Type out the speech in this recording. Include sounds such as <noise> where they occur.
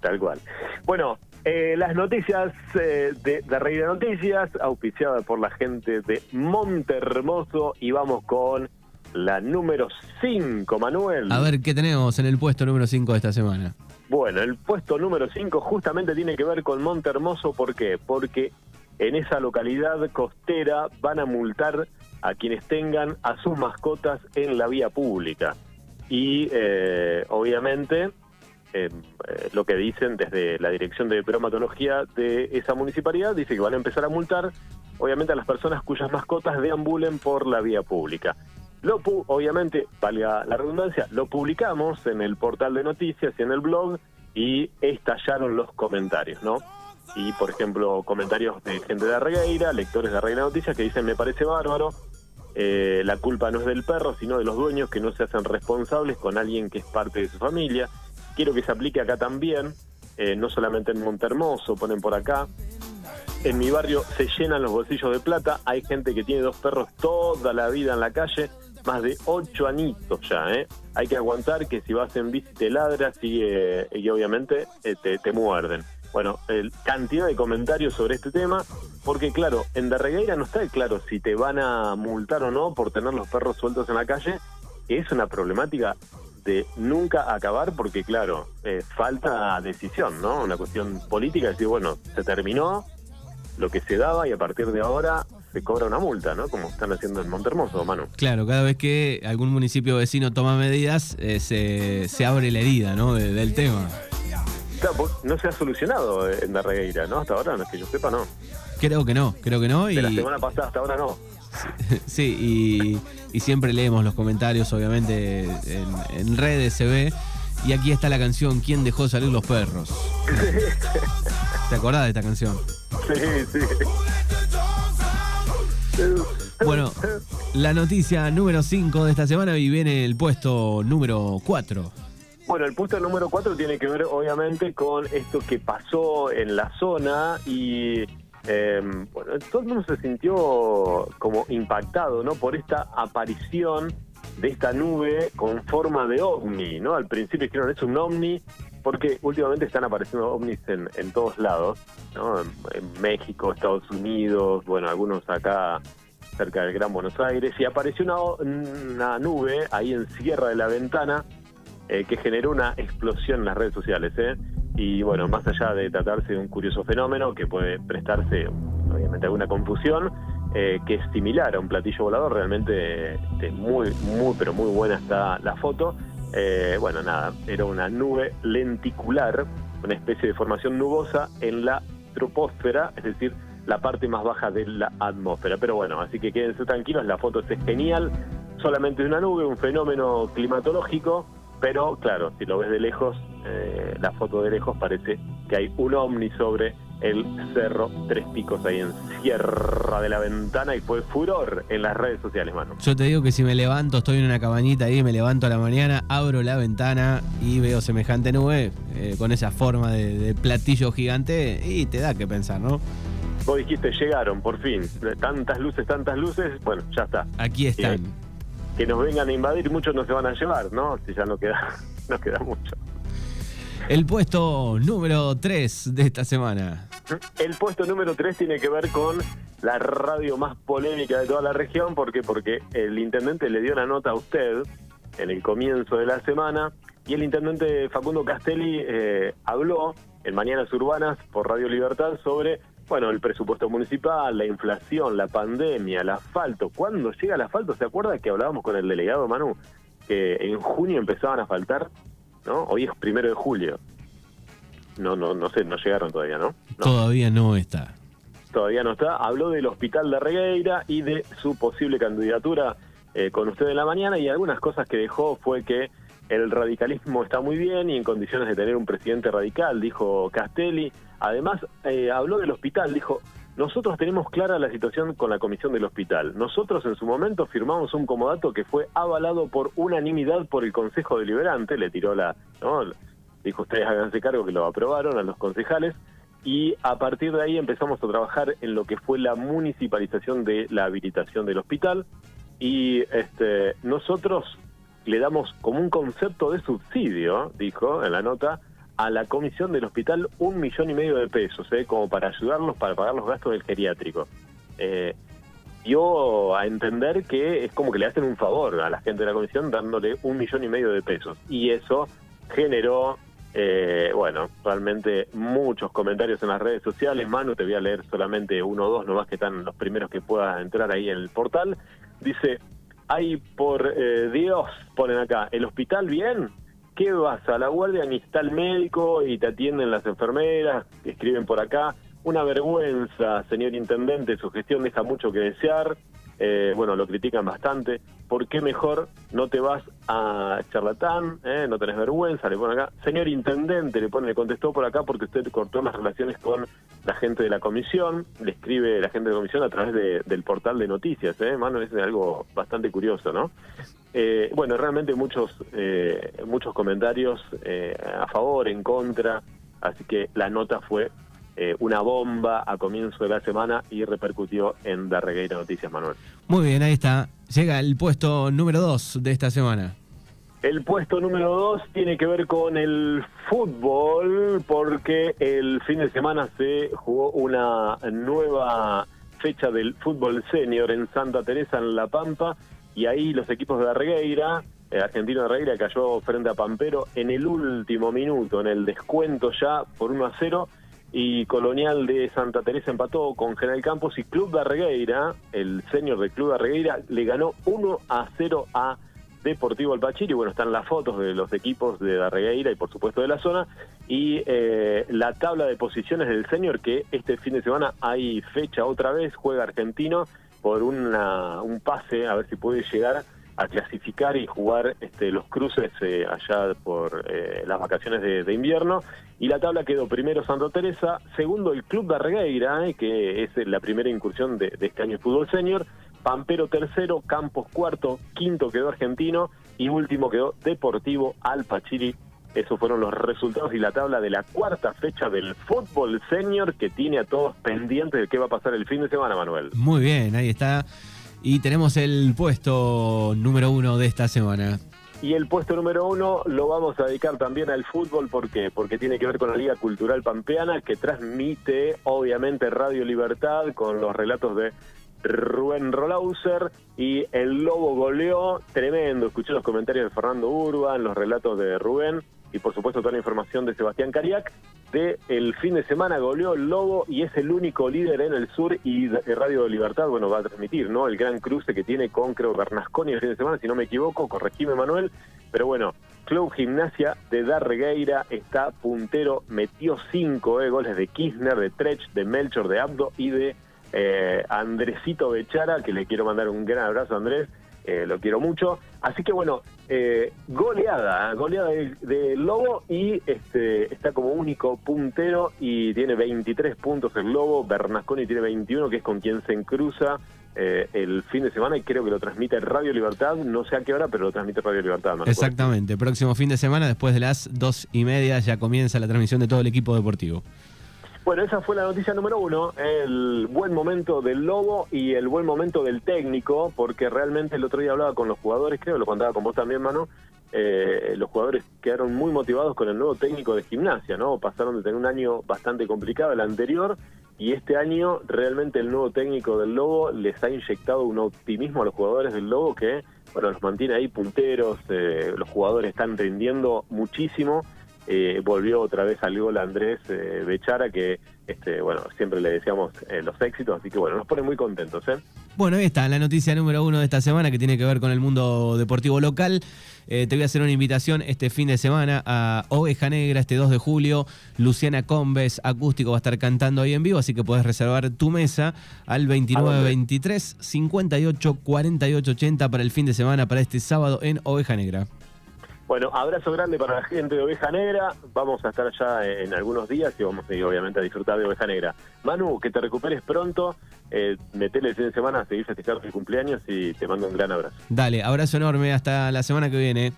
Tal cual. Bueno, eh, las noticias eh, de, de Reina Noticias, auspiciada por la gente de Montermoso, y vamos con la número 5, Manuel. A ver, ¿qué tenemos en el puesto número 5 de esta semana? Bueno, el puesto número 5 justamente tiene que ver con Montermoso, ¿por qué? Porque en esa localidad costera van a multar a quienes tengan a sus mascotas en la vía pública. Y eh, obviamente eh, lo que dicen desde la Dirección de Bromatología de esa municipalidad, dice que van a empezar a multar obviamente a las personas cuyas mascotas deambulen por la vía pública. Lo pu- obviamente, valga la redundancia, lo publicamos en el portal de noticias y en el blog y estallaron los comentarios, ¿no? Y, por ejemplo, comentarios de gente de Regueira, lectores de Reina Noticias que dicen, me parece bárbaro, eh, la culpa no es del perro, sino de los dueños que no se hacen responsables con alguien que es parte de su familia. Quiero que se aplique acá también, eh, no solamente en Montermoso, ponen por acá. En mi barrio se llenan los bolsillos de plata, hay gente que tiene dos perros toda la vida en la calle, más de ocho anitos ya, ¿eh? Hay que aguantar que si vas en bici te ladra, sigue, y obviamente eh, te, te muerden. Bueno, cantidad de comentarios sobre este tema, porque claro, en Darregueira no está claro si te van a multar o no por tener los perros sueltos en la calle, que es una problemática de nunca acabar, porque claro, eh, falta decisión, ¿no? Una cuestión política, decir, bueno, se terminó lo que se daba y a partir de ahora se cobra una multa, ¿no? Como están haciendo en Montermoso, Manu. Claro, cada vez que algún municipio vecino toma medidas, eh, se, se abre la herida, ¿no? de- del tema. Claro, no se ha solucionado eh, en Darregueira, ¿no? Hasta ahora, no es que yo sepa, no. Creo que no, creo que no. Y, De la semana pasada hasta ahora no. Sí, y, y siempre leemos los comentarios, obviamente, en, en redes se ve. Y aquí está la canción ¿Quién dejó salir los perros? ¿Te acordás de esta canción? Sí, sí. Bueno, la noticia número 5 de esta semana y viene el puesto número 4. Bueno, el puesto número 4 tiene que ver obviamente con esto que pasó en la zona y eh, bueno, todo el mundo se sintió como impactado, ¿no? Por esta aparición de esta nube con forma de ovni, ¿no? Al principio dijeron es un ovni porque últimamente están apareciendo ovnis en, en todos lados, ¿no? En, México, Estados Unidos, bueno, algunos acá cerca del Gran Buenos Aires y apareció una, una nube ahí en Sierra de la Ventana eh, que generó una explosión en las redes sociales. ¿eh? Y bueno, más allá de tratarse de un curioso fenómeno que puede prestarse, obviamente, alguna confusión, eh, que es similar a un platillo volador, realmente este, muy, muy, pero muy buena está la foto. Eh, bueno, nada, era una nube lenticular, una especie de formación nubosa en la troposfera, es decir, la parte más baja de la atmósfera. Pero bueno, así que quédense tranquilos, la foto es genial, solamente una nube, un fenómeno climatológico, pero claro, si lo ves de lejos, eh, la foto de lejos parece que hay un ovni sobre el cerro Tres Picos ahí en Sierra de la Ventana y fue furor en las redes sociales, mano. Yo te digo que si me levanto, estoy en una cabañita ahí, me levanto a la mañana, abro la ventana y veo semejante nube eh, con esa forma de, de platillo gigante y te da que pensar, ¿no? Vos dijiste, llegaron, por fin. Tantas luces, tantas luces, bueno, ya está. Aquí están. Que nos vengan a invadir, muchos no se van a llevar, ¿no? Si ya no queda, <laughs> no queda mucho. El puesto número 3 de esta semana. El puesto número 3 tiene que ver con la radio más polémica de toda la región. ¿Por qué? Porque el intendente le dio una nota a usted en el comienzo de la semana y el intendente Facundo Castelli eh, habló en Mañanas Urbanas por Radio Libertad sobre, bueno, el presupuesto municipal, la inflación, la pandemia, el asfalto. ¿Cuándo llega el asfalto? ¿Se acuerda que hablábamos con el delegado Manu? Que en junio empezaban a faltar, ¿no? Hoy es primero de julio. No, no, no sé, no llegaron todavía, ¿no? No Todavía no está. todavía no está, habló del hospital de Regueira y de su posible candidatura eh, con usted en la mañana y algunas cosas que dejó fue que el radicalismo está muy bien y en condiciones de tener un presidente radical, dijo Castelli. Además, eh, habló del hospital, dijo, nosotros tenemos clara la situación con la comisión del hospital. Nosotros en su momento firmamos un comodato que fue avalado por unanimidad por el Consejo Deliberante, le tiró la... ¿no? Dijo, ustedes háganse cargo que lo aprobaron a los concejales y a partir de ahí empezamos a trabajar en lo que fue la municipalización de la habilitación del hospital y este nosotros le damos como un concepto de subsidio, dijo en la nota, a la comisión del hospital un millón y medio de pesos, ¿eh? como para ayudarlos para pagar los gastos del geriátrico. Eh, dio a entender que es como que le hacen un favor a la gente de la comisión dándole un millón y medio de pesos. Y eso generó, eh, bueno, realmente muchos comentarios en las redes sociales. Manu, te voy a leer solamente uno o dos, nomás que están los primeros que puedas entrar ahí en el portal. Dice, hay por eh, Dios, ponen acá, ¿el hospital bien? ¿Qué vas a la guardia? Ni está el médico y te atienden las enfermeras, escriben por acá. Una vergüenza, señor intendente, su gestión deja mucho que desear. Eh, bueno, lo critican bastante. ¿Por qué mejor no te vas a charlatán? Eh? No tenés vergüenza, le ponen acá. Señor intendente, le pone, le contestó por acá porque usted cortó las relaciones con la gente de la comisión. Le escribe la gente de la comisión a través del portal de noticias, ¿eh? Mano, es algo bastante curioso, ¿no? Eh, bueno, realmente muchos, eh, muchos comentarios eh, a favor, en contra. Así que la nota fue eh, una bomba a comienzo de la semana y repercutió en Darregueira Noticias, Manuel. Muy bien, ahí está. Llega el puesto número 2 de esta semana. El puesto número 2 tiene que ver con el fútbol, porque el fin de semana se jugó una nueva fecha del fútbol senior en Santa Teresa, en La Pampa, y ahí los equipos de Darregueira, eh, Argentino de Darregueira cayó frente a Pampero en el último minuto, en el descuento ya por 1 a 0, y Colonial de Santa Teresa empató con General Campos y Club de Arregueira, el senior del Club de Arregueira, le ganó 1 a 0 a Deportivo Alpachiri. Bueno, están las fotos de los equipos de Darregueira y por supuesto de la zona. Y eh, la tabla de posiciones del senior, que este fin de semana hay fecha otra vez, juega Argentino por una, un pase, a ver si puede llegar a clasificar y jugar este, los cruces eh, allá por eh, las vacaciones de, de, invierno. Y la tabla quedó primero Santa Teresa, segundo el Club de Arregueira, eh, que es la primera incursión de, de este año en fútbol senior, Pampero tercero, Campos cuarto, quinto quedó Argentino y último quedó Deportivo Alpachiri. Esos fueron los resultados y la tabla de la cuarta fecha del fútbol senior que tiene a todos pendientes de qué va a pasar el fin de semana, Manuel. Muy bien, ahí está. Y tenemos el puesto número uno de esta semana. Y el puesto número uno lo vamos a dedicar también al fútbol, ¿por qué? Porque tiene que ver con la Liga Cultural Pampeana, que transmite, obviamente, Radio Libertad con los relatos de Rubén Rolauser y el Lobo goleó, tremendo, escuché los comentarios de Fernando Urban, los relatos de Rubén y por supuesto toda la información de Sebastián Cariac. De el fin de semana goleó el Lobo y es el único líder en el sur y Radio Libertad, bueno, va a transmitir, ¿no? El gran cruce que tiene con, creo, Bernasconi el fin de semana, si no me equivoco, corregime Manuel, pero bueno, Club Gimnasia de Darregueira está puntero, metió cinco eh, goles de Kirchner, de Trech, de Melchor, de Abdo y de eh, Andresito Bechara, que le quiero mandar un gran abrazo a Andrés, eh, lo quiero mucho. Así que bueno, eh, goleada, goleada del de Lobo y este está como único puntero y tiene 23 puntos el Lobo, Bernasconi tiene 21, que es con quien se encruza eh, el fin de semana y creo que lo transmite Radio Libertad, no sé a qué hora, pero lo transmite Radio Libertad. Exactamente, próximo fin de semana, después de las dos y media, ya comienza la transmisión de todo el equipo deportivo. Bueno, esa fue la noticia número uno, el buen momento del Lobo y el buen momento del técnico, porque realmente el otro día hablaba con los jugadores, creo, lo contaba con vos también, Manu, eh, los jugadores quedaron muy motivados con el nuevo técnico de gimnasia, ¿no? Pasaron de tener un año bastante complicado el anterior y este año realmente el nuevo técnico del Lobo les ha inyectado un optimismo a los jugadores del Lobo que, bueno, los mantiene ahí punteros, eh, los jugadores están rindiendo muchísimo eh, volvió otra vez al gol Andrés eh, Bechara, que este, bueno, siempre le decíamos eh, los éxitos, así que bueno, nos pone muy contentos. ¿eh? Bueno, ahí está la noticia número uno de esta semana que tiene que ver con el mundo deportivo local. te voy a hacer una invitación este fin de semana a Oveja Negra, este 2 de julio. Luciana Combes, acústico, va a estar cantando ahí en vivo, así que puedes reservar tu mesa al 2923 58 48 80 para el fin de semana, para este sábado en Oveja Negra. Bueno, abrazo grande para la gente de Oveja Negra. Vamos a estar allá en algunos días y vamos a ir, obviamente, a disfrutar de Oveja Negra. Manu, que te recuperes pronto. Eh, metele el fin de semana a seguir festejando tu cumpleaños y te mando un gran abrazo. Dale, abrazo enorme. Hasta la semana que viene.